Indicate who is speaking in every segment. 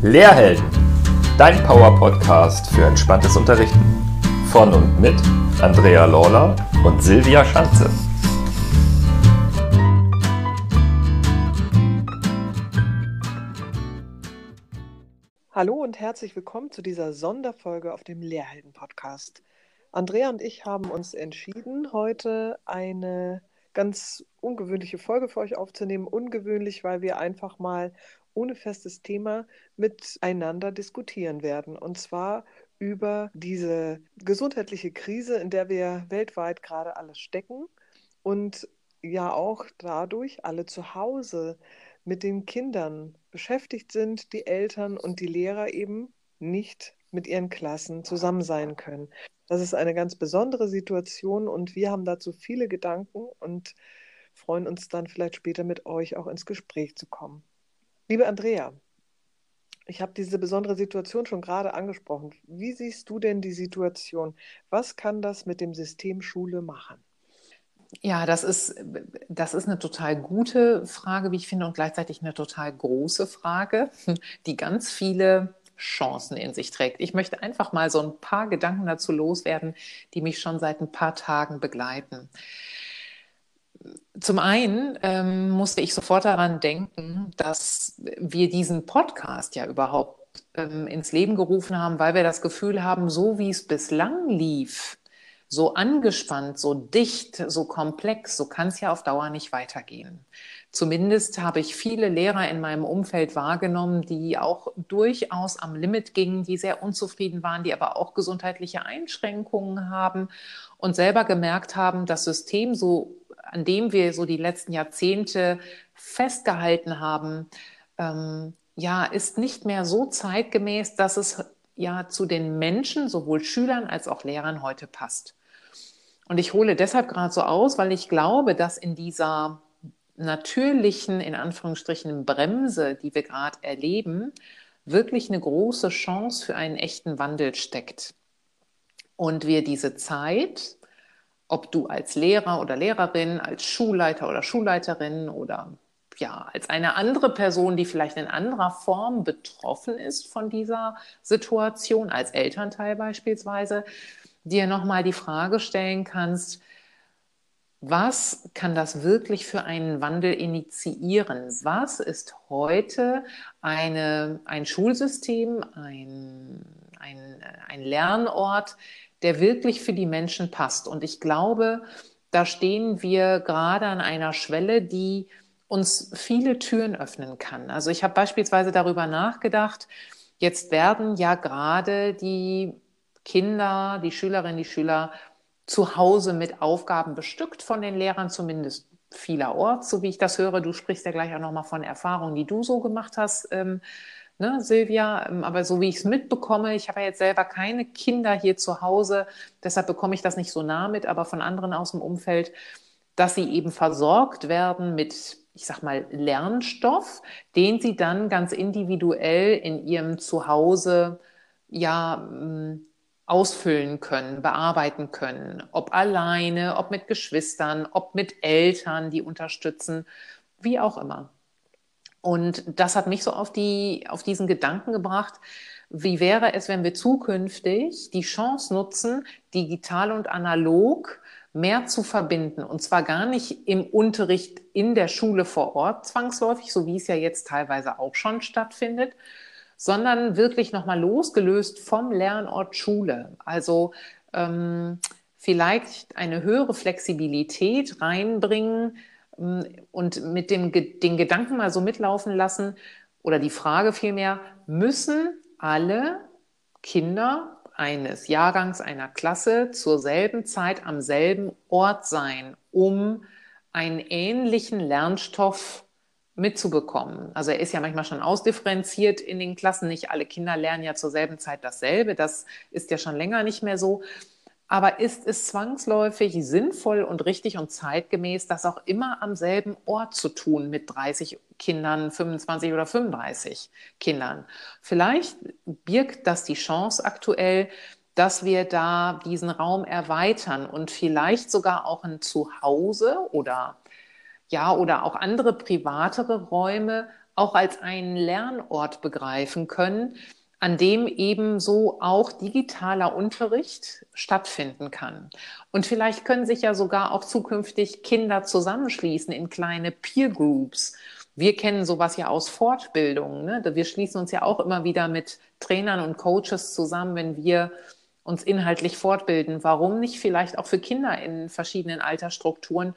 Speaker 1: Lehrhelden, dein Power-Podcast für entspanntes Unterrichten. Von und mit Andrea Lawler und Silvia Schanze.
Speaker 2: Hallo und herzlich willkommen zu dieser Sonderfolge auf dem Lehrhelden-Podcast. Andrea und ich haben uns entschieden, heute eine ganz ungewöhnliche Folge für euch aufzunehmen. Ungewöhnlich, weil wir einfach mal ohne festes Thema miteinander diskutieren werden. Und zwar über diese gesundheitliche Krise, in der wir weltweit gerade alle stecken und ja auch dadurch alle zu Hause mit den Kindern beschäftigt sind, die Eltern und die Lehrer eben nicht mit ihren Klassen zusammen sein können. Das ist eine ganz besondere Situation und wir haben dazu viele Gedanken und freuen uns dann vielleicht später mit euch auch ins Gespräch zu kommen. Liebe Andrea, ich habe diese besondere Situation schon gerade angesprochen. Wie siehst du denn die Situation? Was kann das mit dem System Schule machen?
Speaker 3: Ja, das ist, das ist eine total gute Frage, wie ich finde, und gleichzeitig eine total große Frage, die ganz viele Chancen in sich trägt. Ich möchte einfach mal so ein paar Gedanken dazu loswerden, die mich schon seit ein paar Tagen begleiten. Zum einen ähm, musste ich sofort daran denken, dass wir diesen Podcast ja überhaupt ähm, ins Leben gerufen haben, weil wir das Gefühl haben, so wie es bislang lief, so angespannt, so dicht, so komplex, so kann es ja auf Dauer nicht weitergehen. Zumindest habe ich viele Lehrer in meinem Umfeld wahrgenommen, die auch durchaus am Limit gingen, die sehr unzufrieden waren, die aber auch gesundheitliche Einschränkungen haben und selber gemerkt haben, das System, so, an dem wir so die letzten Jahrzehnte festgehalten haben, ähm, ja, ist nicht mehr so zeitgemäß, dass es ja zu den Menschen, sowohl Schülern als auch Lehrern heute passt. Und ich hole deshalb gerade so aus, weil ich glaube, dass in dieser natürlichen, in Anführungsstrichen, Bremse, die wir gerade erleben, wirklich eine große Chance für einen echten Wandel steckt. Und wir diese Zeit, ob du als Lehrer oder Lehrerin, als Schulleiter oder Schulleiterin oder ja, als eine andere Person, die vielleicht in anderer Form betroffen ist von dieser Situation, als Elternteil beispielsweise, dir nochmal die Frage stellen kannst, was kann das wirklich für einen Wandel initiieren? Was ist heute eine, ein Schulsystem, ein, ein, ein Lernort, der wirklich für die Menschen passt? Und ich glaube, da stehen wir gerade an einer Schwelle, die uns viele Türen öffnen kann. Also ich habe beispielsweise darüber nachgedacht, jetzt werden ja gerade die Kinder, die Schülerinnen, die Schüler zu Hause mit Aufgaben bestückt von den Lehrern, zumindest vielerorts, so wie ich das höre. Du sprichst ja gleich auch nochmal von Erfahrungen, die du so gemacht hast, ähm, ne, Silvia. Ähm, aber so wie ich es mitbekomme, ich habe ja jetzt selber keine Kinder hier zu Hause, deshalb bekomme ich das nicht so nah mit, aber von anderen aus dem Umfeld, dass sie eben versorgt werden mit ich sag mal, Lernstoff, den sie dann ganz individuell in ihrem Zuhause ja ausfüllen können, bearbeiten können, ob alleine, ob mit Geschwistern, ob mit Eltern, die unterstützen, wie auch immer. Und das hat mich so auf, die, auf diesen Gedanken gebracht, wie wäre es, wenn wir zukünftig die Chance nutzen, digital und analog mehr zu verbinden. Und zwar gar nicht im Unterricht in der Schule vor Ort zwangsläufig, so wie es ja jetzt teilweise auch schon stattfindet, sondern wirklich nochmal losgelöst vom Lernort Schule. Also ähm, vielleicht eine höhere Flexibilität reinbringen und mit dem den Gedanken mal so mitlaufen lassen oder die Frage vielmehr, müssen alle Kinder eines Jahrgangs, einer Klasse zur selben Zeit am selben Ort sein, um einen ähnlichen Lernstoff mitzubekommen. Also er ist ja manchmal schon ausdifferenziert in den Klassen. Nicht alle Kinder lernen ja zur selben Zeit dasselbe. Das ist ja schon länger nicht mehr so. Aber ist es zwangsläufig sinnvoll und richtig und zeitgemäß, das auch immer am selben Ort zu tun mit 30 Kindern, 25 oder 35 Kindern? Vielleicht birgt das die Chance aktuell, dass wir da diesen Raum erweitern und vielleicht sogar auch ein Zuhause oder ja, oder auch andere privatere Räume auch als einen Lernort begreifen können, an dem eben so auch digitaler Unterricht stattfinden kann. Und vielleicht können sich ja sogar auch zukünftig Kinder zusammenschließen in kleine Peer Groups. Wir kennen sowas ja aus Fortbildungen. Ne? Wir schließen uns ja auch immer wieder mit Trainern und Coaches zusammen, wenn wir uns inhaltlich fortbilden. Warum nicht vielleicht auch für Kinder in verschiedenen Altersstrukturen,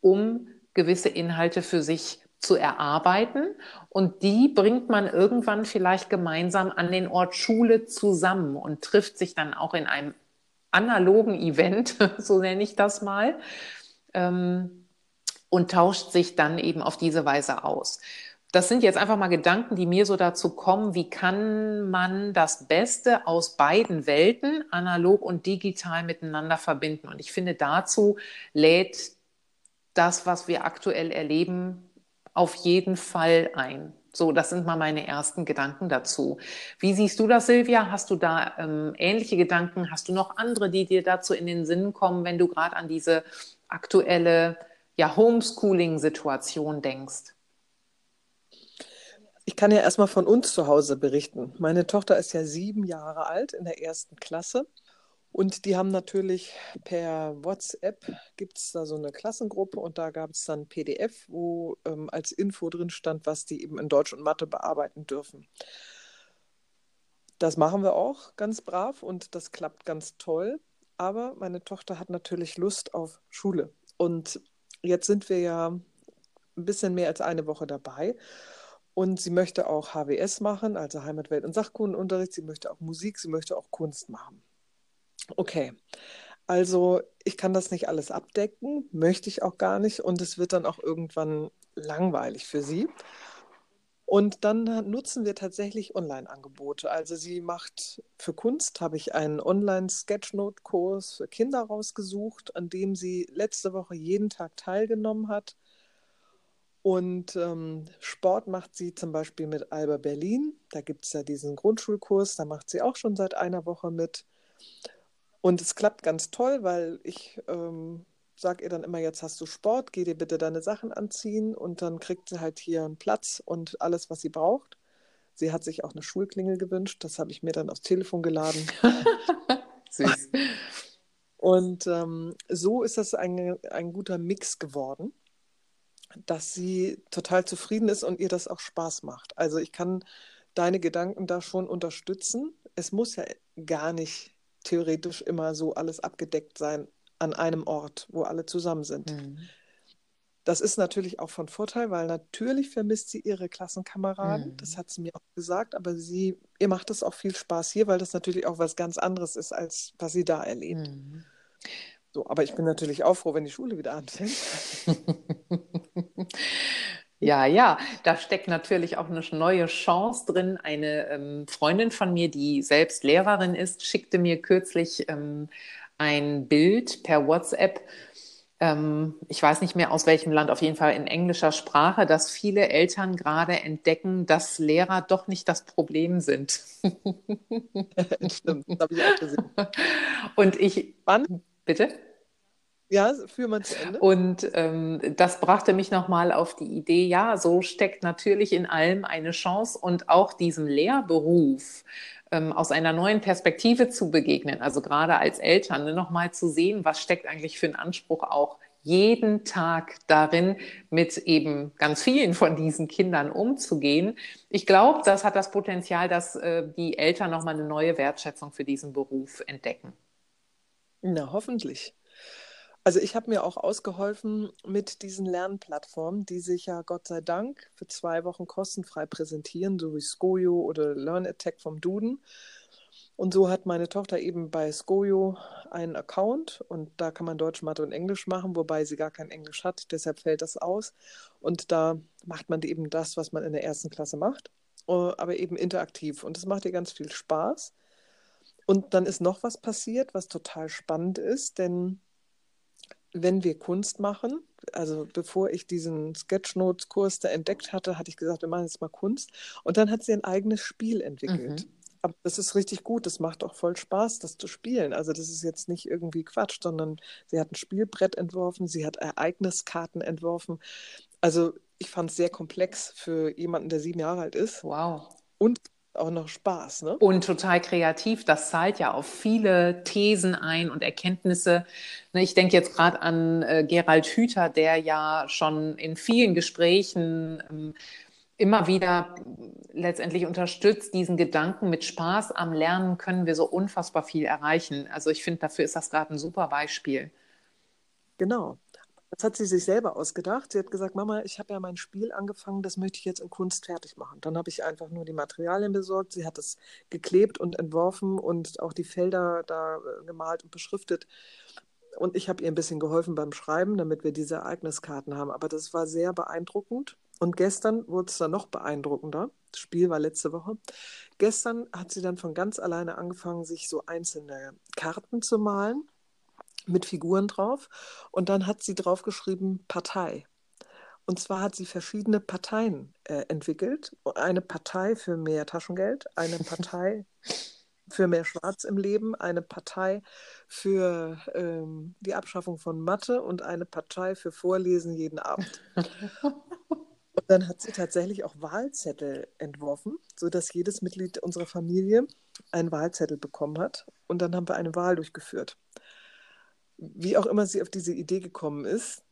Speaker 3: um gewisse Inhalte für sich zu erarbeiten und die bringt man irgendwann vielleicht gemeinsam an den Ort Schule zusammen und trifft sich dann auch in einem analogen Event, so nenne ich das mal, ähm, und tauscht sich dann eben auf diese Weise aus. Das sind jetzt einfach mal Gedanken, die mir so dazu kommen, wie kann man das Beste aus beiden Welten, analog und digital, miteinander verbinden. Und ich finde, dazu lädt das, was wir aktuell erleben, auf jeden Fall ein. So, das sind mal meine ersten Gedanken dazu. Wie siehst du das, Silvia? Hast du da ähm, ähnliche Gedanken? Hast du noch andere, die dir dazu in den Sinn kommen, wenn du gerade an diese aktuelle ja, Homeschooling-Situation denkst?
Speaker 2: Ich kann ja erstmal von uns zu Hause berichten. Meine Tochter ist ja sieben Jahre alt in der ersten Klasse. Und die haben natürlich per WhatsApp gibt es da so eine Klassengruppe und da gab es dann PDF, wo ähm, als Info drin stand, was die eben in Deutsch und Mathe bearbeiten dürfen. Das machen wir auch ganz brav und das klappt ganz toll. Aber meine Tochter hat natürlich Lust auf Schule. Und jetzt sind wir ja ein bisschen mehr als eine Woche dabei. Und sie möchte auch HWS machen, also Heimat, Welt und Sachkundenunterricht. Sie möchte auch Musik, sie möchte auch Kunst machen. Okay. Also ich kann das nicht alles abdecken, möchte ich auch gar nicht und es wird dann auch irgendwann langweilig für sie. Und dann nutzen wir tatsächlich Online-Angebote. Also sie macht für Kunst, habe ich einen Online-Sketchnote-Kurs für Kinder rausgesucht, an dem sie letzte Woche jeden Tag teilgenommen hat. Und ähm, Sport macht sie zum Beispiel mit Alba Berlin. Da gibt es ja diesen Grundschulkurs, da macht sie auch schon seit einer Woche mit. Und es klappt ganz toll, weil ich ähm, sage ihr dann immer, jetzt hast du Sport, geh dir bitte deine Sachen anziehen und dann kriegt sie halt hier einen Platz und alles, was sie braucht. Sie hat sich auch eine Schulklingel gewünscht, das habe ich mir dann aufs Telefon geladen. Süß. Und ähm, so ist das ein, ein guter Mix geworden, dass sie total zufrieden ist und ihr das auch Spaß macht. Also ich kann deine Gedanken da schon unterstützen. Es muss ja gar nicht theoretisch immer so alles abgedeckt sein an einem Ort, wo alle zusammen sind. Mhm. Das ist natürlich auch von Vorteil, weil natürlich vermisst sie ihre Klassenkameraden. Mhm. Das hat sie mir auch gesagt, aber sie, ihr macht es auch viel Spaß hier, weil das natürlich auch was ganz anderes ist, als was sie da erlebt. Mhm. So, aber ich bin natürlich auch froh, wenn die Schule wieder anfängt.
Speaker 3: Ja, ja, da steckt natürlich auch eine neue Chance drin. Eine ähm, Freundin von mir, die selbst Lehrerin ist, schickte mir kürzlich ähm, ein Bild per WhatsApp. Ähm, ich weiß nicht mehr aus welchem Land, auf jeden Fall in englischer Sprache, dass viele Eltern gerade entdecken, dass Lehrer doch nicht das Problem sind. Stimmt, das habe ich auch gesehen. Und ich. Wann? Bitte?
Speaker 2: Ja, führ mal zu Ende.
Speaker 3: Und ähm, das brachte mich nochmal auf die Idee, ja, so steckt natürlich in allem eine Chance und auch diesem Lehrberuf ähm, aus einer neuen Perspektive zu begegnen, also gerade als Eltern, ne, nochmal zu sehen, was steckt eigentlich für einen Anspruch auch jeden Tag darin, mit eben ganz vielen von diesen Kindern umzugehen. Ich glaube, das hat das Potenzial, dass äh, die Eltern nochmal eine neue Wertschätzung für diesen Beruf entdecken.
Speaker 2: Na, hoffentlich. Also ich habe mir auch ausgeholfen mit diesen Lernplattformen, die sich ja Gott sei Dank für zwei Wochen kostenfrei präsentieren, so wie Skojo oder Learn Attack vom Duden. Und so hat meine Tochter eben bei Skojo einen Account und da kann man Deutsch, Mathe und Englisch machen, wobei sie gar kein Englisch hat, deshalb fällt das aus. Und da macht man eben das, was man in der ersten Klasse macht, äh, aber eben interaktiv. Und das macht ihr ganz viel Spaß. Und dann ist noch was passiert, was total spannend ist, denn wenn wir Kunst machen, also bevor ich diesen Sketchnotes-Kurs da entdeckt hatte, hatte ich gesagt, wir machen jetzt mal Kunst. Und dann hat sie ein eigenes Spiel entwickelt. Mhm. Aber das ist richtig gut, das macht auch voll Spaß, das zu spielen. Also das ist jetzt nicht irgendwie Quatsch, sondern sie hat ein Spielbrett entworfen, sie hat Ereigniskarten entworfen. Also ich fand es sehr komplex für jemanden, der sieben Jahre alt ist.
Speaker 3: Wow.
Speaker 2: Und auch noch Spaß, ne?
Speaker 3: Und total kreativ. Das zahlt ja auf viele Thesen ein und Erkenntnisse. Ne, ich denke jetzt gerade an äh, Gerald Hüther, der ja schon in vielen Gesprächen ähm, immer wieder letztendlich unterstützt, diesen Gedanken mit Spaß am Lernen können wir so unfassbar viel erreichen. Also ich finde, dafür ist das gerade ein super Beispiel.
Speaker 2: Genau. Das hat sie sich selber ausgedacht. Sie hat gesagt, Mama, ich habe ja mein Spiel angefangen, das möchte ich jetzt in Kunst fertig machen. Dann habe ich einfach nur die Materialien besorgt. Sie hat es geklebt und entworfen und auch die Felder da äh, gemalt und beschriftet. Und ich habe ihr ein bisschen geholfen beim Schreiben, damit wir diese Ereigniskarten haben. Aber das war sehr beeindruckend. Und gestern wurde es dann noch beeindruckender. Das Spiel war letzte Woche. Gestern hat sie dann von ganz alleine angefangen, sich so einzelne Karten zu malen mit Figuren drauf. Und dann hat sie draufgeschrieben Partei. Und zwar hat sie verschiedene Parteien äh, entwickelt. Eine Partei für mehr Taschengeld, eine Partei für mehr Schwarz im Leben, eine Partei für ähm, die Abschaffung von Mathe und eine Partei für Vorlesen jeden Abend. Und dann hat sie tatsächlich auch Wahlzettel entworfen, sodass jedes Mitglied unserer Familie einen Wahlzettel bekommen hat. Und dann haben wir eine Wahl durchgeführt wie auch immer sie auf diese Idee gekommen ist,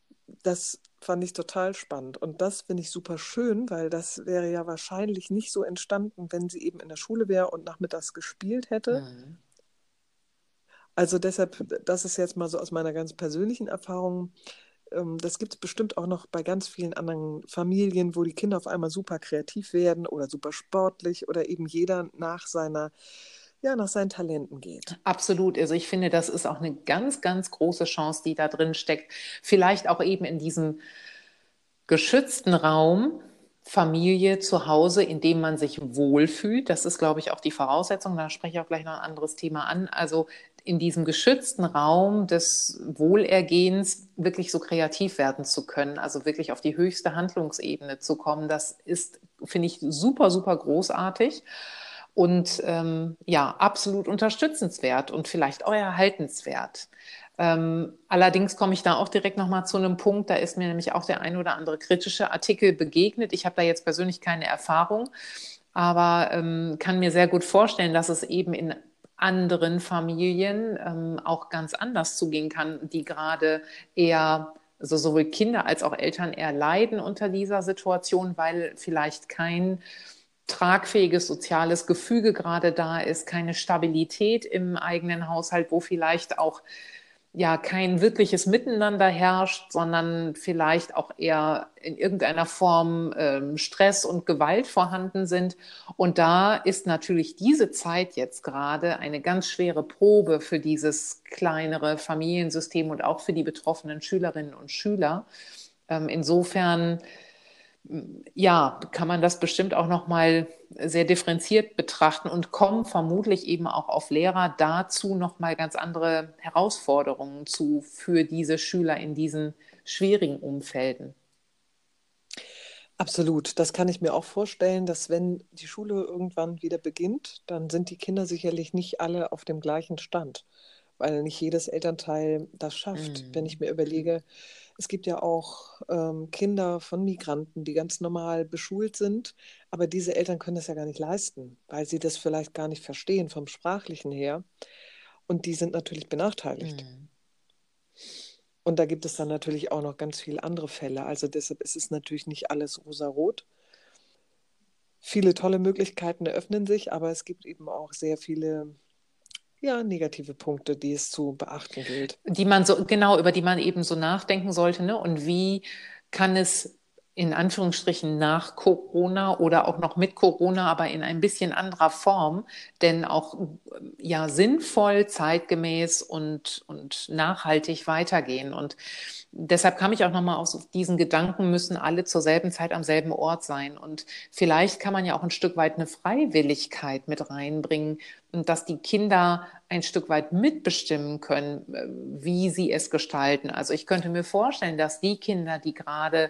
Speaker 2: das fand ich total spannend. Und das finde ich super schön, weil das wäre ja wahrscheinlich nicht so entstanden, wenn sie eben in der Schule wäre und nachmittags gespielt hätte. Mhm. Also deshalb, das ist jetzt mal so aus meiner ganz persönlichen Erfahrung. Ähm, das gibt es bestimmt auch noch bei ganz vielen anderen Familien, wo die Kinder auf einmal super kreativ werden oder super sportlich oder eben jeder nach seiner ja, nach seinen Talenten geht.
Speaker 3: Absolut. Also ich finde, das ist auch eine ganz, ganz große Chance, die da drin steckt. Vielleicht auch eben in diesem geschützten Raum, Familie zu Hause, in dem man sich wohlfühlt. Das ist, glaube ich, auch die Voraussetzung. Da spreche ich auch gleich noch ein anderes Thema an. Also in diesem geschützten Raum des Wohlergehens wirklich so kreativ werden zu können, also wirklich auf die höchste Handlungsebene zu kommen, das ist, finde ich, super, super großartig und ähm, ja, absolut unterstützenswert und vielleicht auch erhaltenswert. Ähm, allerdings komme ich da auch direkt nochmal zu einem Punkt, da ist mir nämlich auch der ein oder andere kritische Artikel begegnet. Ich habe da jetzt persönlich keine Erfahrung, aber ähm, kann mir sehr gut vorstellen, dass es eben in anderen Familien ähm, auch ganz anders zugehen kann, die gerade eher also sowohl Kinder als auch Eltern eher leiden unter dieser Situation, weil vielleicht kein tragfähiges soziales Gefüge gerade da ist, keine Stabilität im eigenen Haushalt, wo vielleicht auch ja kein wirkliches Miteinander herrscht, sondern vielleicht auch eher in irgendeiner Form ähm, Stress und Gewalt vorhanden sind. Und da ist natürlich diese Zeit jetzt gerade eine ganz schwere Probe für dieses kleinere Familiensystem und auch für die betroffenen Schülerinnen und Schüler. Ähm, insofern ja, kann man das bestimmt auch noch mal sehr differenziert betrachten und kommen vermutlich eben auch auf Lehrer dazu noch mal ganz andere Herausforderungen zu für diese Schüler in diesen schwierigen Umfelden.
Speaker 2: Absolut, das kann ich mir auch vorstellen, dass wenn die Schule irgendwann wieder beginnt, dann sind die Kinder sicherlich nicht alle auf dem gleichen Stand, weil nicht jedes Elternteil das schafft. Mhm. Wenn ich mir überlege, es gibt ja auch ähm, Kinder von Migranten, die ganz normal beschult sind, aber diese Eltern können das ja gar nicht leisten, weil sie das vielleicht gar nicht verstehen vom sprachlichen her. Und die sind natürlich benachteiligt. Mhm. Und da gibt es dann natürlich auch noch ganz viele andere Fälle. Also deshalb ist es natürlich nicht alles rosarot. Viele tolle Möglichkeiten eröffnen sich, aber es gibt eben auch sehr viele ja, negative Punkte, die es zu beachten gilt.
Speaker 3: Die man so, genau, über die man eben so nachdenken sollte. Ne? Und wie kann es in Anführungsstrichen nach Corona oder auch noch mit Corona, aber in ein bisschen anderer Form, denn auch ja sinnvoll, zeitgemäß und, und nachhaltig weitergehen. Und deshalb kam ich auch nochmal auf diesen Gedanken, müssen alle zur selben Zeit am selben Ort sein. Und vielleicht kann man ja auch ein Stück weit eine Freiwilligkeit mit reinbringen, dass die Kinder ein Stück weit mitbestimmen können, wie sie es gestalten. Also ich könnte mir vorstellen, dass die Kinder, die gerade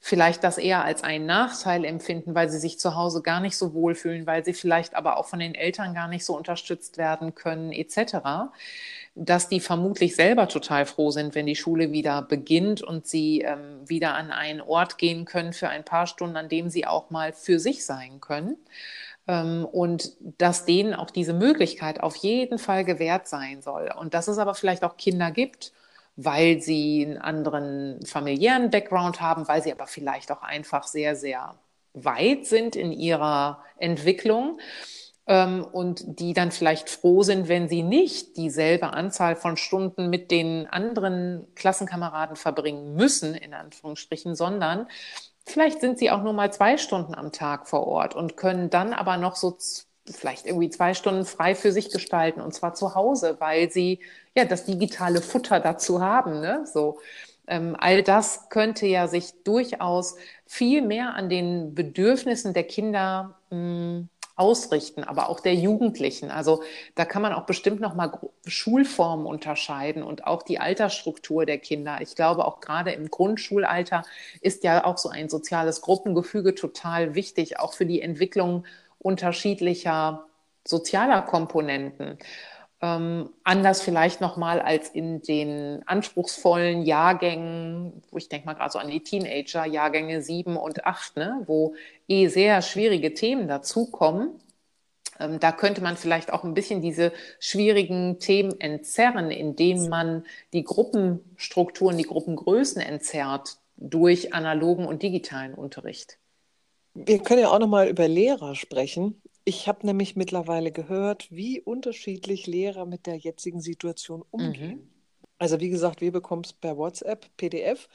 Speaker 3: vielleicht das eher als einen Nachteil empfinden, weil sie sich zu Hause gar nicht so wohlfühlen, weil sie vielleicht aber auch von den Eltern gar nicht so unterstützt werden können, etc., dass die vermutlich selber total froh sind, wenn die Schule wieder beginnt und sie ähm, wieder an einen Ort gehen können für ein paar Stunden, an dem sie auch mal für sich sein können. Ähm, und dass denen auch diese Möglichkeit auf jeden Fall gewährt sein soll. Und dass es aber vielleicht auch Kinder gibt, weil sie einen anderen familiären Background haben, weil sie aber vielleicht auch einfach sehr, sehr weit sind in ihrer Entwicklung ähm, und die dann vielleicht froh sind, wenn sie nicht dieselbe Anzahl von Stunden mit den anderen Klassenkameraden verbringen müssen, in Anführungsstrichen, sondern vielleicht sind sie auch nur mal zwei Stunden am Tag vor Ort und können dann aber noch so vielleicht irgendwie zwei Stunden frei für sich gestalten und zwar zu Hause, weil sie ja das digitale Futter dazu haben. Ne? So, ähm, all das könnte ja sich durchaus viel mehr an den Bedürfnissen der Kinder mh, hm, ausrichten, aber auch der Jugendlichen. Also da kann man auch bestimmt noch mal Schulformen unterscheiden und auch die Altersstruktur der Kinder. Ich glaube auch gerade im Grundschulalter ist ja auch so ein soziales Gruppengefüge total wichtig, auch für die Entwicklung unterschiedlicher sozialer Komponenten. Ähm, anders vielleicht nochmal als in den anspruchsvollen Jahrgängen, wo ich denke mal gerade so an die Teenager, Jahrgänge sieben und acht, ne, wo eh sehr schwierige Themen dazukommen. Ähm, da könnte man vielleicht auch ein bisschen diese schwierigen Themen entzerren, indem man die Gruppenstrukturen, die Gruppengrößen entzerrt durch analogen und digitalen Unterricht.
Speaker 2: Wir können ja auch nochmal über Lehrer sprechen. Ich habe nämlich mittlerweile gehört, wie unterschiedlich Lehrer mit der jetzigen Situation umgehen. Mhm. Also wie gesagt, wir bekommen es per WhatsApp, PDF.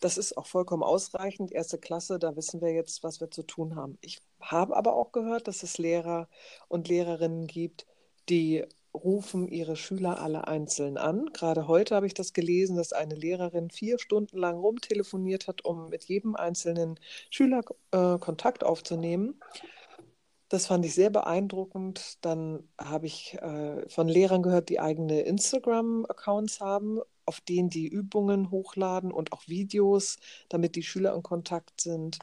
Speaker 2: Das ist auch vollkommen ausreichend. Erste Klasse, da wissen wir jetzt, was wir zu tun haben. Ich habe aber auch gehört, dass es Lehrer und Lehrerinnen gibt, die rufen ihre Schüler alle einzeln an. Gerade heute habe ich das gelesen, dass eine Lehrerin vier Stunden lang rumtelefoniert hat, um mit jedem einzelnen Schüler äh, Kontakt aufzunehmen. Das fand ich sehr beeindruckend. Dann habe ich äh, von Lehrern gehört, die eigene Instagram-Accounts haben, auf denen die Übungen hochladen und auch Videos, damit die Schüler in Kontakt sind.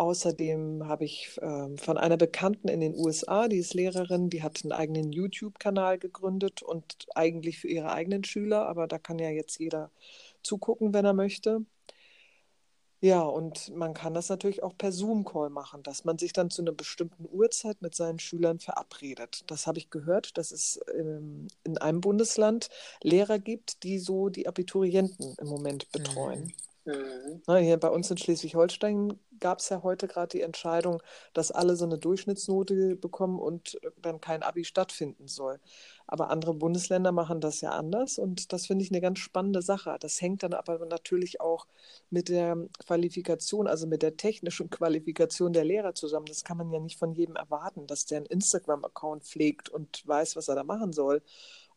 Speaker 2: Außerdem habe ich äh, von einer Bekannten in den USA, die ist Lehrerin, die hat einen eigenen YouTube-Kanal gegründet und eigentlich für ihre eigenen Schüler, aber da kann ja jetzt jeder zugucken, wenn er möchte. Ja, und man kann das natürlich auch per Zoom-Call machen, dass man sich dann zu einer bestimmten Uhrzeit mit seinen Schülern verabredet. Das habe ich gehört, dass es ähm, in einem Bundesland Lehrer gibt, die so die Abiturienten im Moment betreuen. Mhm. Mhm. Na, hier bei uns in Schleswig-Holstein gab es ja heute gerade die Entscheidung, dass alle so eine Durchschnittsnote bekommen und dann kein Abi stattfinden soll. Aber andere Bundesländer machen das ja anders und das finde ich eine ganz spannende Sache. Das hängt dann aber natürlich auch mit der Qualifikation, also mit der technischen Qualifikation der Lehrer zusammen. Das kann man ja nicht von jedem erwarten, dass der einen Instagram-Account pflegt und weiß, was er da machen soll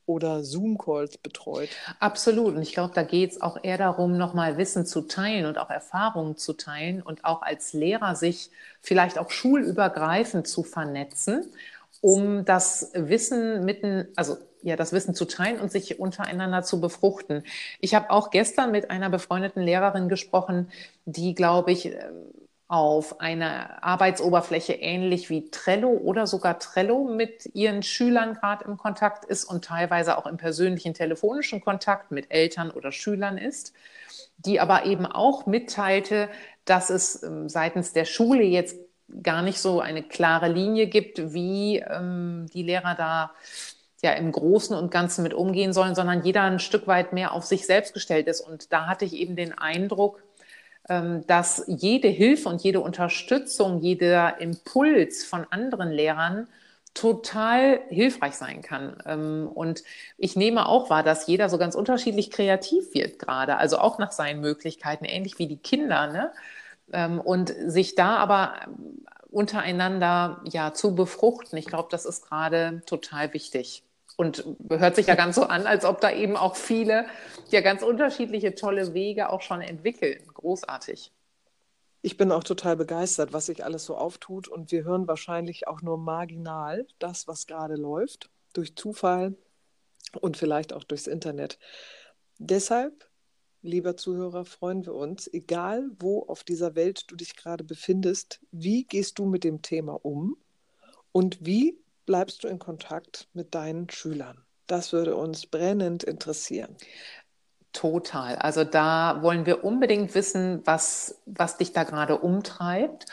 Speaker 2: oder Zoom-Calls betreut.
Speaker 3: Absolut. Und ich glaube, da geht es auch eher darum, nochmal Wissen zu teilen und auch Erfahrungen zu teilen und auch als Lehrer sich vielleicht auch schulübergreifend zu vernetzen, um das Wissen mitten, also ja, das Wissen zu teilen und sich untereinander zu befruchten. Ich habe auch gestern mit einer befreundeten Lehrerin gesprochen, die, glaube ich, auf einer Arbeitsoberfläche ähnlich wie Trello oder sogar Trello mit ihren Schülern gerade im Kontakt ist und teilweise auch im persönlichen telefonischen Kontakt mit Eltern oder Schülern ist, die aber eben auch mitteilte, dass es ähm, seitens der Schule jetzt gar nicht so eine klare Linie gibt, wie ähm, die Lehrer da ja im Großen und Ganzen mit umgehen sollen, sondern jeder ein Stück weit mehr auf sich selbst gestellt ist. Und da hatte ich eben den Eindruck, dass jede Hilfe und jede Unterstützung, jeder Impuls von anderen Lehrern total hilfreich sein kann. Ähm, und ich nehme auch wahr, dass jeder so ganz unterschiedlich kreativ wird gerade, also auch nach seinen Möglichkeiten, ähnlich wie die Kinder. Ne? Ähm, und sich da aber untereinander ja zu befruchten, ich glaube, das ist gerade total wichtig. Und hört sich ja ganz so an, als ob da eben auch viele ja ganz unterschiedliche tolle Wege auch schon entwickeln. Großartig.
Speaker 2: Ich bin auch total begeistert, was sich alles so auftut. Und wir hören wahrscheinlich auch nur marginal das, was gerade läuft, durch Zufall und vielleicht auch durchs Internet. Deshalb lieber Zuhörer, freuen wir uns, egal wo auf dieser Welt du dich gerade befindest, wie gehst du mit dem Thema um und wie bleibst du in Kontakt mit deinen Schülern? Das würde uns brennend interessieren.
Speaker 3: Total. Also da wollen wir unbedingt wissen, was, was dich da gerade umtreibt.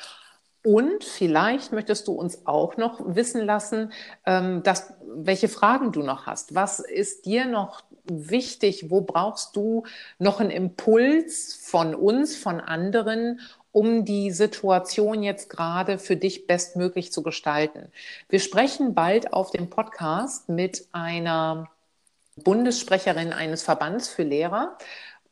Speaker 3: Und vielleicht möchtest du uns auch noch wissen lassen, ähm, dass, welche Fragen du noch hast. Was ist dir noch wichtig? Wo brauchst du noch einen Impuls von uns, von anderen, um die Situation jetzt gerade für dich bestmöglich zu gestalten? Wir sprechen bald auf dem Podcast mit einer Bundessprecherin eines Verbands für Lehrer.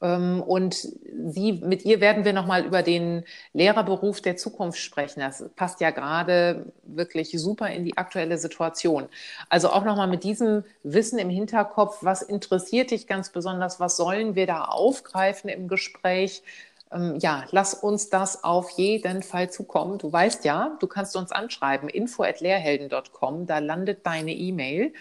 Speaker 3: Ähm, und sie, mit ihr werden wir nochmal über den Lehrerberuf der Zukunft sprechen. Das passt ja gerade wirklich super in die aktuelle Situation. Also auch nochmal mit diesem Wissen im Hinterkopf, was interessiert dich ganz besonders? Was sollen wir da aufgreifen im Gespräch? Ähm, ja, lass uns das auf jeden Fall zukommen. Du weißt ja, du kannst uns anschreiben, info.lehrhelden.com, da landet deine E-Mail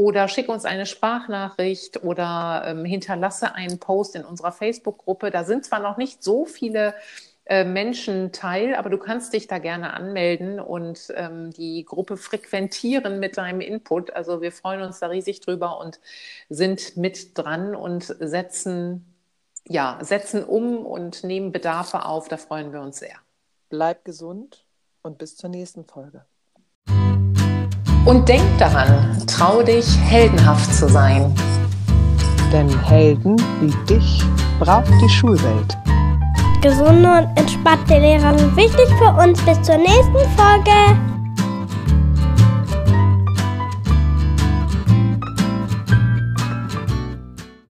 Speaker 3: oder schick uns eine Sprachnachricht oder ähm, hinterlasse einen Post in unserer Facebook-Gruppe. Da sind zwar noch nicht so viele äh, Menschen teil, aber du kannst dich da gerne anmelden und ähm, die Gruppe frequentieren mit deinem Input. Also wir freuen uns da riesig drüber und sind mit dran und setzen, ja, setzen um und nehmen Bedarfe auf. Da freuen wir uns sehr.
Speaker 2: Bleib gesund und bis zur nächsten Folge.
Speaker 3: Und denk daran, trau dich, heldenhaft zu sein.
Speaker 2: Denn Helden wie dich braucht die Schulwelt.
Speaker 4: Gesunde und entspannte Lehrer sind wichtig für uns. Bis zur nächsten Folge.